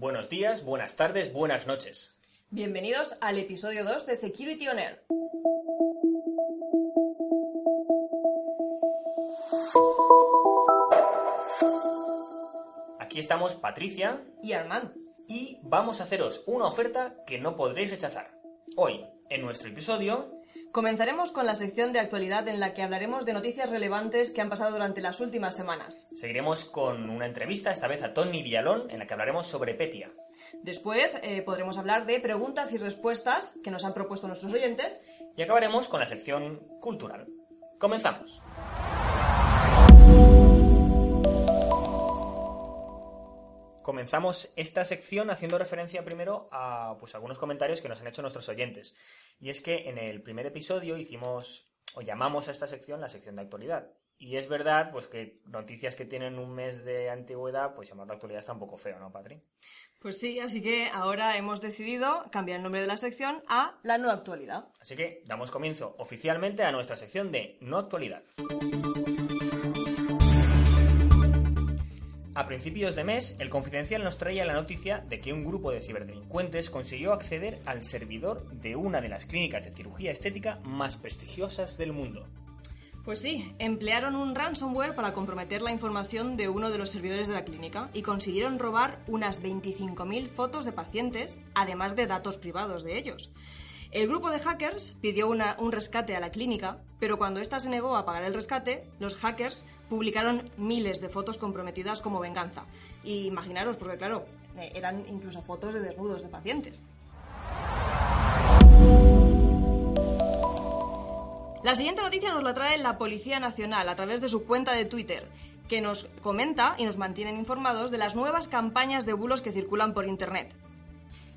Buenos días, buenas tardes, buenas noches. Bienvenidos al episodio 2 de Security On Air. Aquí estamos Patricia Y Armand. y vamos a haceros una oferta que no podréis rechazar. Hoy, en nuestro episodio, Comenzaremos con la sección de actualidad en la que hablaremos de noticias relevantes que han pasado durante las últimas semanas. seguiremos con una entrevista, esta vez a Tony Villalón, en la que hablaremos sobre Petia. Después eh, podremos hablar de preguntas y respuestas que nos han propuesto nuestros oyentes. Y acabaremos con la sección cultural. Comenzamos. Comenzamos esta sección haciendo referencia primero a pues, algunos comentarios que nos han hecho nuestros oyentes. Y es que en el primer episodio hicimos o llamamos a esta sección la sección de actualidad. Y es verdad pues que noticias que tienen un mes de antigüedad, pues llamarlo actualidad está un poco feo, ¿no, Patri? Pues sí, así que ahora hemos decidido cambiar el nombre de la sección a La No Actualidad. Así que damos comienzo oficialmente a nuestra sección de no actualidad. A principios de mes, el Confidencial nos traía la noticia de que un grupo de ciberdelincuentes consiguió acceder al servidor de una de las clínicas de cirugía estética más prestigiosas del mundo. Pues sí, emplearon un ransomware para comprometer la información de uno de los servidores de la clínica y consiguieron robar unas 25.000 fotos de pacientes, además de datos privados de ellos. El grupo de hackers pidió un rescate a la clínica, pero cuando ésta se negó a pagar el rescate, los hackers publicaron miles de fotos comprometidas como venganza. Y imaginaros, porque claro, eh, eran incluso fotos de desnudos de pacientes. La siguiente noticia nos la trae la Policía Nacional a través de su cuenta de Twitter, que nos comenta y nos mantienen informados de las nuevas campañas de bulos que circulan por Internet.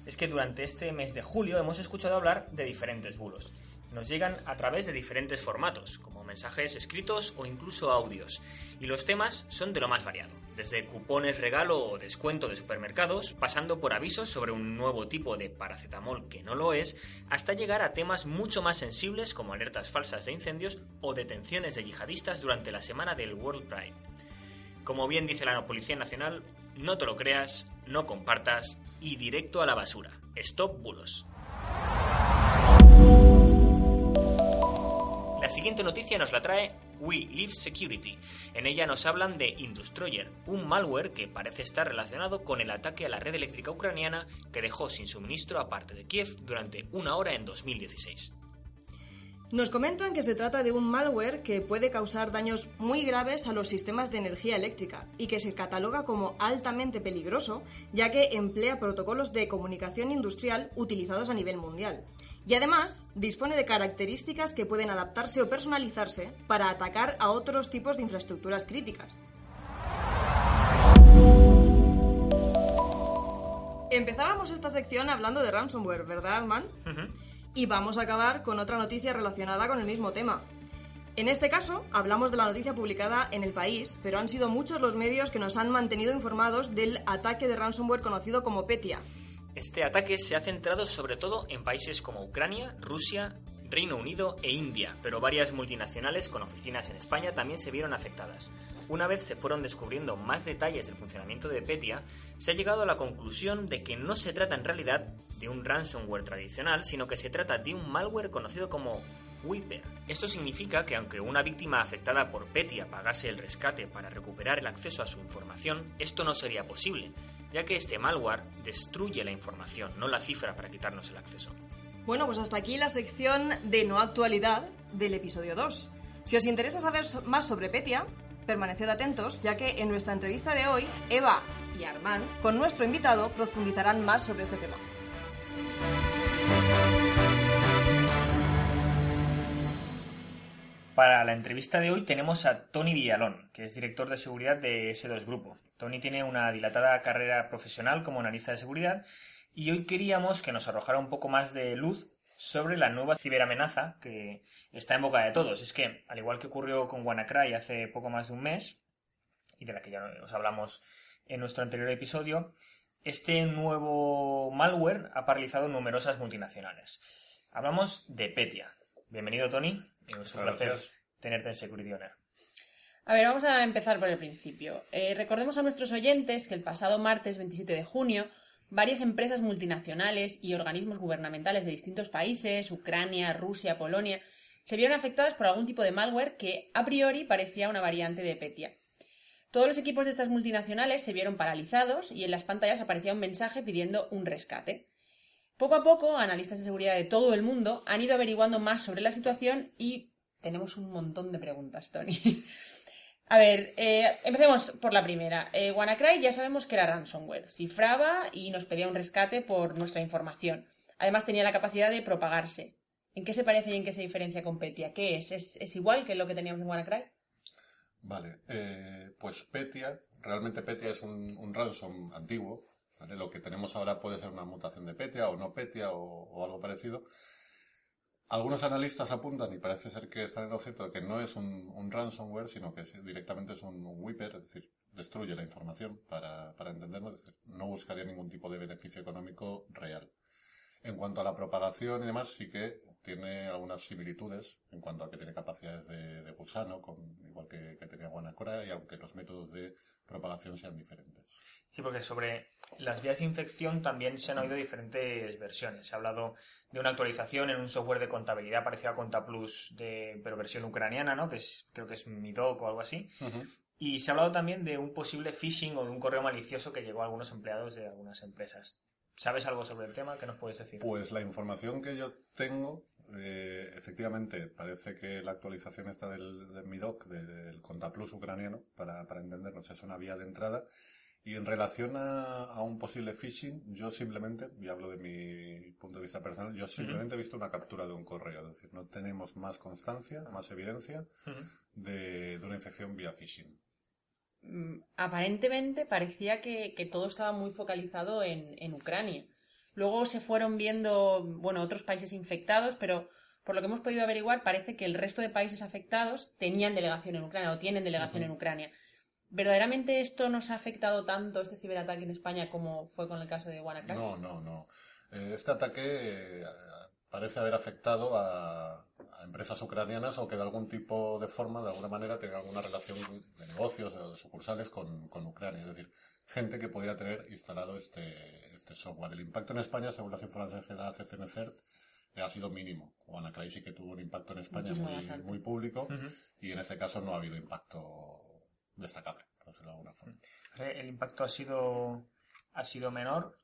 Es que durante este mes de julio hemos escuchado hablar de diferentes bulos. Nos llegan a través de diferentes formatos, como mensajes escritos o incluso audios. Y los temas son de lo más variado, desde cupones regalo o descuento de supermercados, pasando por avisos sobre un nuevo tipo de paracetamol que no lo es, hasta llegar a temas mucho más sensibles como alertas falsas de incendios o detenciones de yihadistas durante la semana del World Pride. Como bien dice la Policía Nacional, no te lo creas, no compartas y directo a la basura. Stop bulos. La siguiente noticia nos la trae We Live Security. En ella nos hablan de Industroyer, un malware que parece estar relacionado con el ataque a la red eléctrica ucraniana que dejó sin suministro a parte de Kiev durante una hora en 2016. Nos comentan que se trata de un malware que puede causar daños muy graves a los sistemas de energía eléctrica y que se cataloga como altamente peligroso ya que emplea protocolos de comunicación industrial utilizados a nivel mundial. Y además dispone de características que pueden adaptarse o personalizarse para atacar a otros tipos de infraestructuras críticas. Empezábamos esta sección hablando de ransomware, ¿verdad, Alman? Y vamos a acabar con otra noticia relacionada con el mismo tema. En este caso, hablamos de la noticia publicada en el país, pero han sido muchos los medios que nos han mantenido informados del ataque de ransomware conocido como Petia. Este ataque se ha centrado sobre todo en países como Ucrania, Rusia, Reino Unido e India, pero varias multinacionales con oficinas en España también se vieron afectadas. Una vez se fueron descubriendo más detalles del funcionamiento de Petia, se ha llegado a la conclusión de que no se trata en realidad de un ransomware tradicional, sino que se trata de un malware conocido como Wiper. Esto significa que aunque una víctima afectada por Petia pagase el rescate para recuperar el acceso a su información, esto no sería posible, ya que este malware destruye la información, no la cifra para quitarnos el acceso. Bueno, pues hasta aquí la sección de no actualidad del episodio 2. Si os interesa saber más sobre Petia, permaneced atentos, ya que en nuestra entrevista de hoy, Eva y Armand, con nuestro invitado, profundizarán más sobre este tema. Para la entrevista de hoy tenemos a Tony Villalón, que es director de seguridad de S2 Grupo. Tony tiene una dilatada carrera profesional como analista de seguridad y hoy queríamos que nos arrojara un poco más de luz sobre la nueva ciberamenaza que está en boca de todos. Es que, al igual que ocurrió con WannaCry hace poco más de un mes, y de la que ya os hablamos en nuestro anterior episodio, este nuevo malware ha paralizado numerosas multinacionales. Hablamos de Petia. Bienvenido, Tony. Es un Muchas placer gracias. tenerte en Security Owner. A ver, vamos a empezar por el principio. Eh, recordemos a nuestros oyentes que el pasado martes 27 de junio varias empresas multinacionales y organismos gubernamentales de distintos países, Ucrania, Rusia, Polonia, se vieron afectadas por algún tipo de malware que a priori parecía una variante de Petya. Todos los equipos de estas multinacionales se vieron paralizados y en las pantallas aparecía un mensaje pidiendo un rescate. Poco a poco, analistas de seguridad de todo el mundo han ido averiguando más sobre la situación y tenemos un montón de preguntas, Tony. a ver, eh, empecemos por la primera. Eh, WannaCry ya sabemos que era ransomware. Cifraba y nos pedía un rescate por nuestra información. Además tenía la capacidad de propagarse. ¿En qué se parece y en qué se diferencia con Petya? ¿Qué es? ¿Es, igual que lo que teníamos en WannaCry? Vale, eh, pues Petya, realmente Petya es un, ransom antiguo. Lo que tenemos ahora puede ser una mutación de Petya o no Petya o, algo parecido. Algunos analistas apuntan, y parece ser que están en lo cierto, que no es un, ransomware, sino que directamente es un, un, es decir, destruye la información para, para entendernos, es decir, no buscaría ningún tipo de beneficio económico real. En cuanto a la propagación y demás, sí que tiene algunas similitudes en cuanto a que tiene capacidades de, de gusano, con, igual que, y aunque los métodos de propagación sean diferentes. Sí, porque sobre las vías de infección también se han oído diferentes versiones. Se ha hablado de una actualización en un software de contabilidad parecido a ContaPlus, de, pero versión ucraniana, ¿no? Que es, creo que es Midoc o algo así. Y se ha hablado también de un posible phishing o de un correo malicioso que llegó a algunos empleados de algunas empresas. ¿Sabes algo sobre el tema? ¿Qué nos puedes decir? Pues la información que yo tengo, eh, efectivamente, parece que la actualización esta del, del MIDOC, del ContaPlus ucraniano, para, para entendernos, es una vía de entrada. Y en relación a, un posible phishing, yo simplemente, y hablo de mi punto de vista personal, yo simplemente he visto una captura de un correo. Es decir, no tenemos más constancia, más evidencia de, de una infección vía phishing. Mm, aparentemente parecía que, todo estaba muy focalizado en, Ucrania. Luego se fueron viendo, bueno, otros países infectados, pero por lo que hemos podido averiguar, parece que el resto de países afectados tenían delegación en Ucrania o tienen delegación en Ucrania. ¿Verdaderamente esto nos ha afectado tanto, este ciberataque en España, como fue con el caso de WannaCry? No, no, no. Eh, este ataque eh, parece haber afectado a, empresas ucranianas o que de algún tipo de forma, de alguna manera, tengan alguna relación de negocios o de sucursales con, Ucrania. Es decir, gente que podría tener instalado este, este software. El impacto en España, según las informaciones que da CCNCERT, ha sido mínimo. WannaCry sí que tuvo un impacto en España muy, público y en este caso no ha habido impacto destacable, por decirlo de alguna forma. El impacto ha sido, ha sido menor.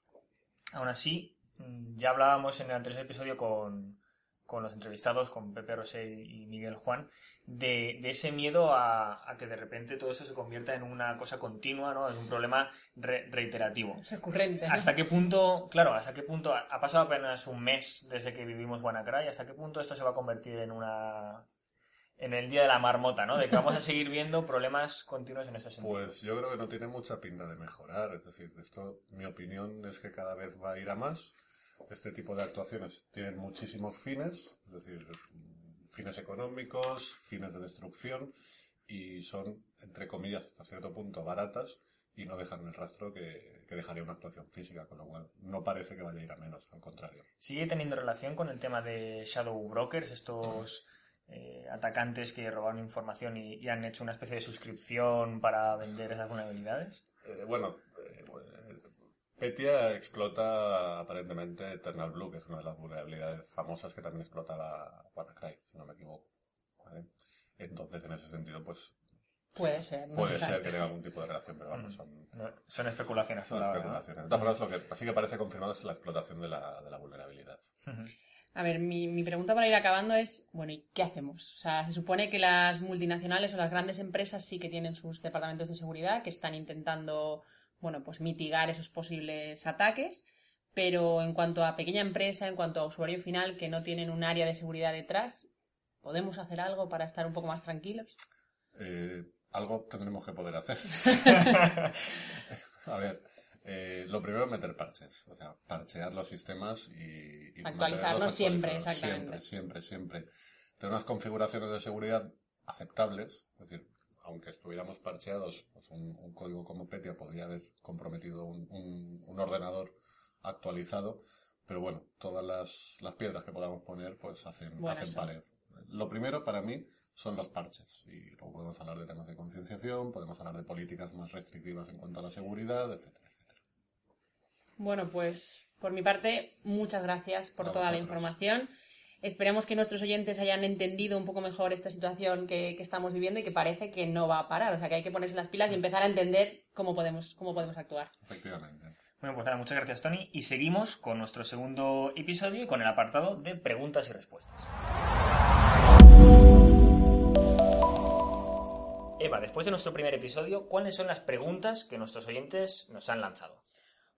Aún así, Mm, ya hablábamos en el anterior episodio con, los entrevistados, con Pepe Rosé y Miguel Juan, de, ese miedo a, que de repente todo eso se convierta en una cosa continua, ¿no? En un problema reiterativo. Recurrente. ¿Hasta qué punto, claro, hasta qué punto, ha pasado apenas un mes desde que vivimos WannaCry, hasta qué punto esto se va a convertir en una en el día de la marmota, ¿no? De que vamos a seguir viendo problemas continuos en ese sentido. Pues yo creo que no tiene mucha pinta de mejorar. Es decir, esto, mi opinión es que cada vez va a ir a más este tipo de actuaciones tienen muchísimos fines, es decir, fines económicos, fines de destrucción, y son, entre comillas, hasta cierto punto baratas y no dejan el rastro que, dejaría una actuación física, con lo cual no parece que vaya a ir a menos, al contrario. ¿Sigue teniendo relación con el tema de Shadow Brokers, estos eh, atacantes que robaron información y, han hecho una especie de suscripción para vender esas vulnerabilidades? Eh, bueno, eh, Petya explota aparentemente Eternal Blue, que es una de las vulnerabilidades famosas que también explota la WannaCry, si no me equivoco. Entonces, en ese sentido, pues Puede ser. Puede ser que tenga algún tipo de relación, pero bueno, son, son especulaciones. Son especulaciones. De todas formas, lo que sí que parece confirmado es la explotación de la, de la vulnerabilidad. A ver, mi, mi, pregunta para ir acabando es, bueno, ¿y qué hacemos? O sea, se supone que las multinacionales o las grandes empresas sí que tienen sus departamentos de seguridad, que están intentando bueno, pues mitigar esos posibles ataques. Pero en cuanto a pequeña empresa, en cuanto a usuario final que no tienen un área de seguridad detrás, ¿podemos hacer algo para estar un poco más tranquilos? Eh, algo tendremos que poder hacer. a ver, eh, lo primero es meter parches, o sea, parchear los sistemas y, actualizarlos siempre, exactamente. Siempre, siempre, siempre. Tener unas configuraciones de seguridad aceptables, es decir, aunque estuviéramos parcheados, pues un, código como Petya podría haber comprometido un, ordenador actualizado, pero bueno, todas las, piedras que podamos poner pues hacen, hacen pared. Lo primero para mí son los parches y luego podemos hablar de temas de concienciación, podemos hablar de políticas más restrictivas en cuanto a la seguridad, etcétera, etcétera. Bueno, pues por mi parte, muchas gracias por A toda la información. Esperemos que nuestros oyentes hayan entendido un poco mejor esta situación que, que estamos viviendo y que parece que no va a parar. O sea, que hay que ponerse las pilas y empezar a entender cómo podemos, cómo podemos actuar. Efectivamente. Bueno, pues nada, muchas gracias Tony. Y seguimos con nuestro segundo episodio y con el apartado de preguntas y respuestas. Eva, después de nuestro primer episodio, ¿cuáles son las preguntas que nuestros oyentes nos han lanzado?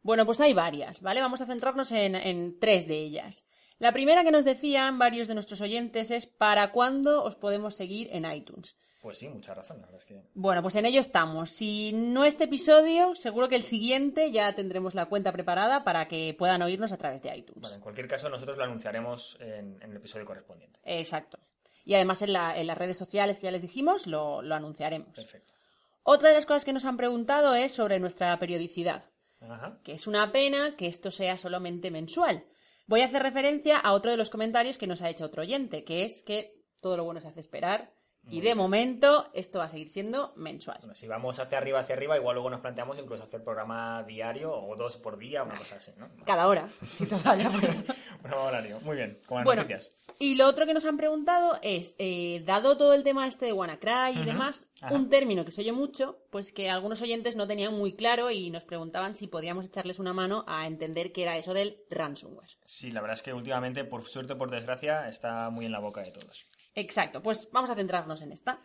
Bueno, pues hay varias, ¿vale? Vamos a centrarnos en, en tres de ellas. La primera que nos decían varios de nuestros oyentes es ¿para cuándo os podemos seguir en iTunes? Pues sí, mucha razón, la verdad es que... Bueno, pues en ello estamos. Si no este episodio, seguro que el siguiente ya tendremos la cuenta preparada para que puedan oírnos a través de iTunes. Vale, en cualquier caso, nosotros lo anunciaremos en, en el episodio correspondiente. Exacto. Y además en, la- en las redes sociales que ya les dijimos lo, lo anunciaremos. Perfecto. Otra de las cosas que nos han preguntado es sobre nuestra periodicidad, Ajá. que es una pena que esto sea solamente mensual. Voy a hacer referencia a otro de los comentarios que nos ha hecho otro oyente, que es que todo lo bueno se hace esperar y de bien. momento esto va a seguir siendo mensual. Bueno, si vamos hacia arriba, hacia arriba, igual luego nos planteamos incluso hacer programa diario o dos por día, una cosa así, ¿no? Cada hora. Sí, total. Bueno, horario. Muy bien, con las Bueno, noticias. y lo otro que nos han preguntado es, eh, dado todo el tema este de WannaCry y demás, ajá. un término que se oye mucho, pues que algunos oyentes no tenían muy claro y nos preguntaban si podíamos echarles una mano a entender qué era eso del ransomware. Sí, la verdad es que últimamente, por suerte o por desgracia, está muy en la boca de todos. Exacto, pues vamos a centrarnos en esta.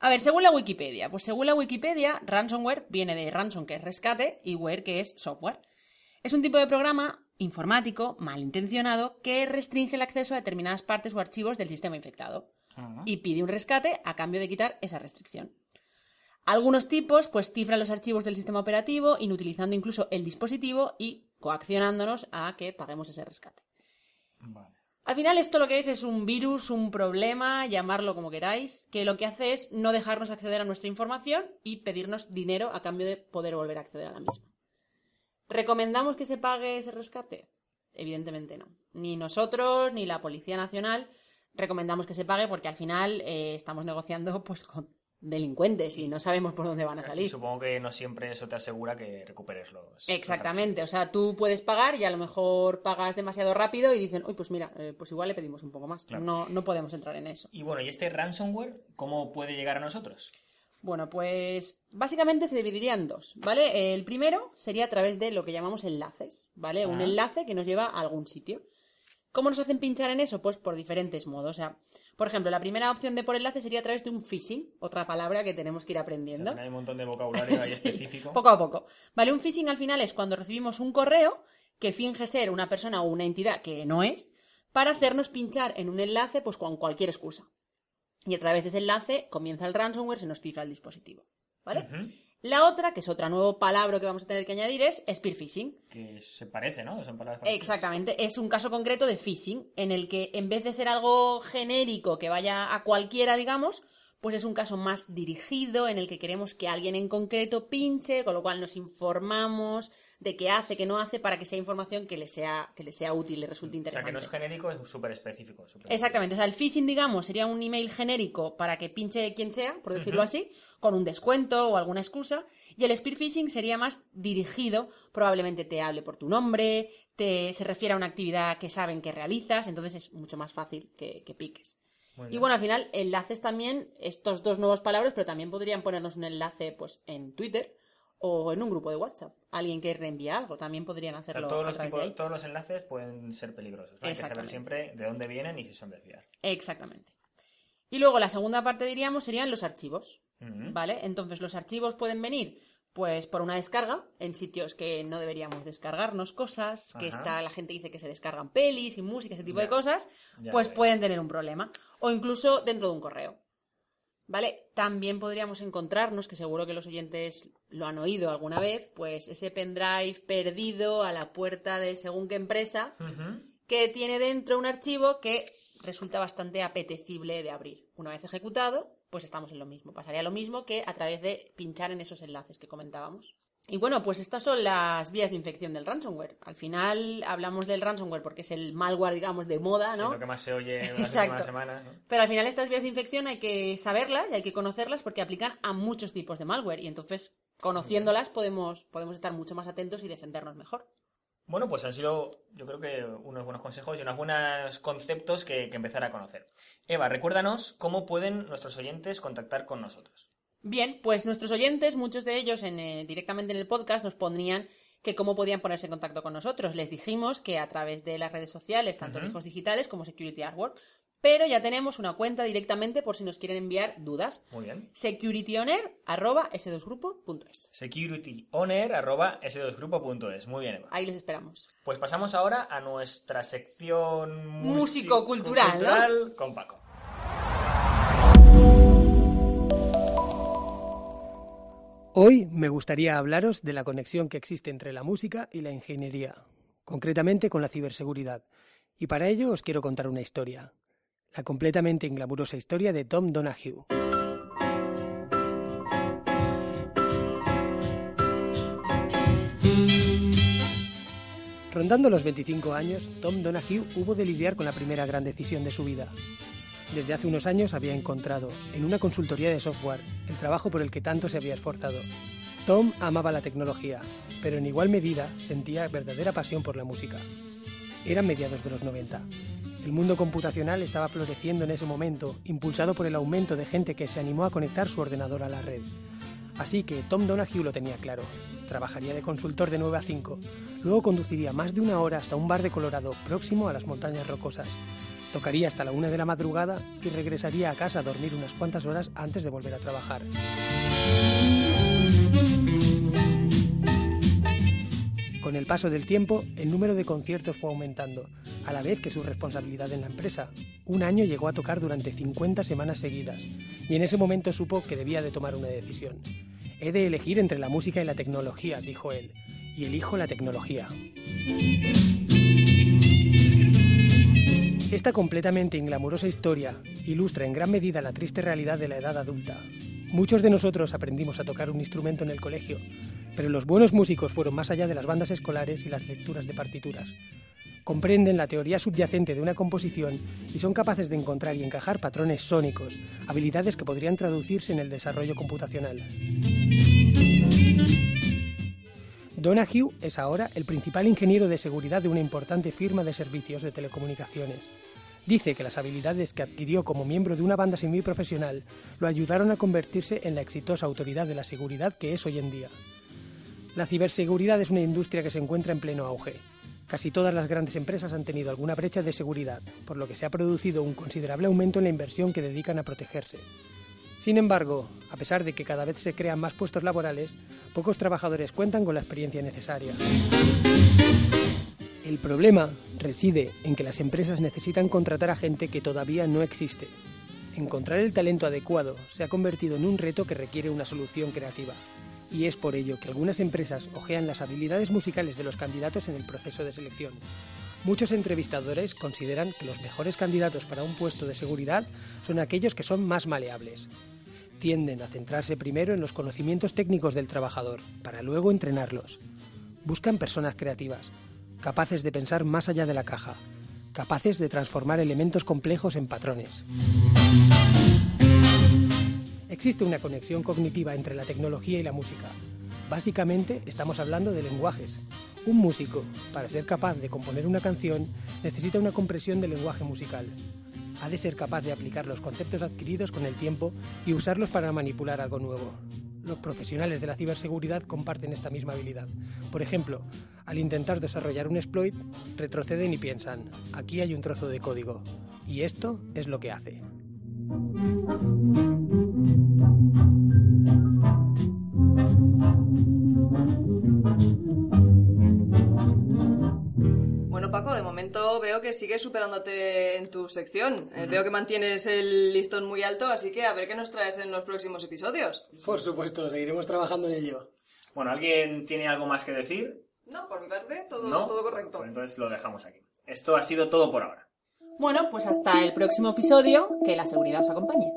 A ver, según la Wikipedia, pues según la Wikipedia, ransomware viene de ransom, que es rescate, y ware, que es software. Es un tipo de programa informático malintencionado que restringe el acceso a determinadas partes o archivos del sistema infectado Ajá. y pide un rescate a cambio de quitar esa restricción. Algunos tipos pues cifran los archivos del sistema operativo, inutilizando incluso el dispositivo y coaccionándonos a que paguemos ese rescate. Vale. Al final esto lo que es es un virus, un problema, llamarlo como queráis, que lo que hace es no dejarnos acceder a nuestra información y pedirnos dinero a cambio de poder volver a acceder a la misma. ¿Recomendamos que se pague ese rescate? Evidentemente no. Ni nosotros, ni la Policía Nacional recomendamos que se pague porque al final eh, estamos negociando pues con delincuentes y no sabemos por dónde van a salir. supongo que no siempre eso te asegura que recuperes los. Exactamente, o sea, tú puedes pagar y a lo mejor pagas demasiado rápido y dicen, uy, pues mira, eh, pues igual le pedimos un poco más. Claro. No, no podemos entrar en eso. Y bueno, ¿y este ransomware cómo puede llegar a nosotros? Bueno, pues básicamente se dividiría en dos, ¿vale? El primero sería a través de lo que llamamos enlaces, ¿vale? Un enlace que nos lleva a algún sitio. ¿Cómo nos hacen pinchar en eso? Pues por diferentes modos. O sea, por ejemplo, la primera opción de por enlace sería a través de un phishing, otra palabra que tenemos que ir aprendiendo. hay un montón de vocabulario ahí Sí, específico. Poco a poco. Vale, un phishing al final es cuando recibimos un correo que finge ser una persona o una entidad que no es, para hacernos pinchar en un enlace pues con cualquier excusa. Y a través de ese enlace comienza el ransomware, se nos cifra el dispositivo. ¿Vale? La otra, que es otra nuevo palabra que vamos a tener que añadir, es spear phishing. Que se parece, ¿no? Son palabras parecidas. Exactamente, es un caso concreto de phishing, en el que en vez de ser algo genérico que vaya a cualquiera, digamos, pues es un caso más dirigido en el que queremos que alguien en concreto pinche, con lo cual nos informamos de qué hace, qué no hace, para que sea información que le sea, que le sea útil, le resulte O sea, interesante. que no es genérico, es súper específico. Exactamente, o sea, el phishing, digamos, sería un email genérico para que pinche quien sea, por decirlo así, con un descuento o alguna excusa, y el spear phishing sería más dirigido, probablemente te hable por tu nombre, te, se refiere a una actividad que saben que realizas, entonces es mucho más fácil que, que piques. Y bueno, al final, enlaces también, estos dos nuevos palabras, pero también podrían ponernos un enlace pues en Twitter o en un grupo de WhatsApp. Alguien que reenvía algo, también podrían O sea, hacerlo todos, a los través tipos- de ahí. todos los enlaces pueden ser peligrosos. Hay que saber siempre de dónde vienen y si son de fiar. Exactamente. Y luego la segunda parte, diríamos, serían los archivos. ¿Vale? Entonces los archivos pueden venir pues por una descarga en sitios que no deberíamos descargarnos cosas, que Ajá. está la gente dice que se descargan pelis y música, ese tipo Ya. de cosas, pues pueden tener un problema o incluso dentro de un correo. ¿Vale? También podríamos encontrarnos, que seguro que los oyentes lo han oído alguna vez, pues ese pendrive perdido a la puerta de según qué empresa, que tiene dentro un archivo que resulta bastante apetecible de abrir. Una vez ejecutado, pues estamos en lo mismo. Pasaría lo mismo que a través de pinchar en esos enlaces que comentábamos. Y bueno, pues estas son las vías de infección del ransomware. Al final hablamos del ransomware porque es el malware, digamos, de moda, Sí, ¿no? lo que más se oye en las últimas semanas. ¿no? Pero al final estas vías de infección hay que saberlas y hay que conocerlas porque aplican a muchos tipos de malware y entonces conociéndolas podemos, podemos estar mucho más atentos y defendernos mejor. Bueno, pues han sido, yo creo que unos buenos consejos y unos buenos conceptos que, que empezar a conocer. Eva, recuérdanos cómo pueden nuestros oyentes contactar con nosotros. Bien, pues nuestros oyentes, muchos de ellos en, eh, directamente en el podcast, nos pondrían que cómo podían ponerse en contacto con nosotros. Les dijimos que a través de las redes sociales, tanto Ujú. Hijos Digitales como Security Artwork, pero ya tenemos una cuenta directamente por si nos quieren enviar dudas. Muy bien. security.oner@s2grupo.es. security.oner.s2grupo.es. Muy bien, Eva. Ahí les esperamos. Pues pasamos ahora a nuestra sección Músico-cultural, con Paco. Hoy me gustaría hablaros de la conexión que existe entre la música y la ingeniería, concretamente con la ciberseguridad. Y para ello os quiero contar una historia, la completamente inglamurosa historia de Tom Donahue. Rondando los 25 años, Tom Donahue hubo de lidiar con la primera gran decisión de su vida. Desde hace unos años había encontrado, en una consultoría de software, el trabajo por el que tanto se había esforzado. Tom amaba la tecnología, pero en igual medida sentía verdadera pasión por la música. Eran mediados de los 90. El mundo computacional estaba floreciendo en ese momento, impulsado por el aumento de gente que se animó a conectar su ordenador a la red. Así que Tom Donahue lo tenía claro. Trabajaría de consultor de 9 a 5. Luego conduciría más de una hora hasta un bar de Colorado próximo a las montañas rocosas. Tocaría hasta la una de la madrugada y regresaría a casa a dormir unas cuantas horas antes de volver a trabajar. Con el paso del tiempo, el número de conciertos fue aumentando, a la vez que su responsabilidad en la empresa. Un año llegó a tocar durante 50 semanas seguidas, y en ese momento supo que debía de tomar una decisión. He de elegir entre la música y la tecnología, dijo él, y elijo la tecnología. Esta completamente inglamurosa historia ilustra en gran medida la triste realidad de la edad adulta. Muchos de nosotros aprendimos a tocar un instrumento en el colegio, pero los buenos músicos fueron más allá de las bandas escolares y las lecturas de partituras. Comprenden la teoría subyacente de una composición y son capaces de encontrar y encajar patrones sónicos, habilidades que podrían traducirse en el desarrollo computacional. Donahue es ahora el principal ingeniero de seguridad de una importante firma de servicios de telecomunicaciones. Dice que las habilidades que adquirió como miembro de una banda semiprofesional lo ayudaron a convertirse en la exitosa autoridad de la seguridad que es hoy en día. La ciberseguridad es una industria que se encuentra en pleno auge. Casi todas las grandes empresas han tenido alguna brecha de seguridad, por lo que se ha producido un considerable aumento en la inversión que dedican a protegerse. Sin embargo, a pesar de que cada vez se crean más puestos laborales, pocos trabajadores cuentan con la experiencia necesaria. El problema reside en que las empresas necesitan contratar a gente que todavía no existe. Encontrar el talento adecuado se ha convertido en un reto que requiere una solución creativa. Y es por ello que algunas empresas ojean las habilidades musicales de los candidatos en el proceso de selección. Muchos entrevistadores consideran que los mejores candidatos para un puesto de seguridad son aquellos que son más maleables. Tienden a centrarse primero en los conocimientos técnicos del trabajador, para luego entrenarlos. Buscan personas creativas, capaces de pensar más allá de la caja, capaces de transformar elementos complejos en patrones. Existe una conexión cognitiva entre la tecnología y la música. Básicamente estamos hablando de lenguajes. Un músico, para ser capaz de componer una canción, necesita una compresión del lenguaje musical. Ha de ser capaz de aplicar los conceptos adquiridos con el tiempo y usarlos para manipular algo nuevo. Los profesionales de la ciberseguridad comparten esta misma habilidad. Por ejemplo, al intentar desarrollar un exploit, retroceden y piensan, aquí hay un trozo de código. Y esto es lo que hace. Momento veo que sigues superándote en tu sección. Eh, Veo que mantienes el listón muy alto, así que a ver qué nos traes en los próximos episodios. Por supuesto, seguiremos trabajando en ello. Bueno, ¿alguien tiene algo más que decir? No, por mi parte, todo, ¿No? todo correcto. Pues entonces lo dejamos aquí. Esto ha sido todo por ahora. Bueno, pues hasta el próximo episodio, que la seguridad os acompañe.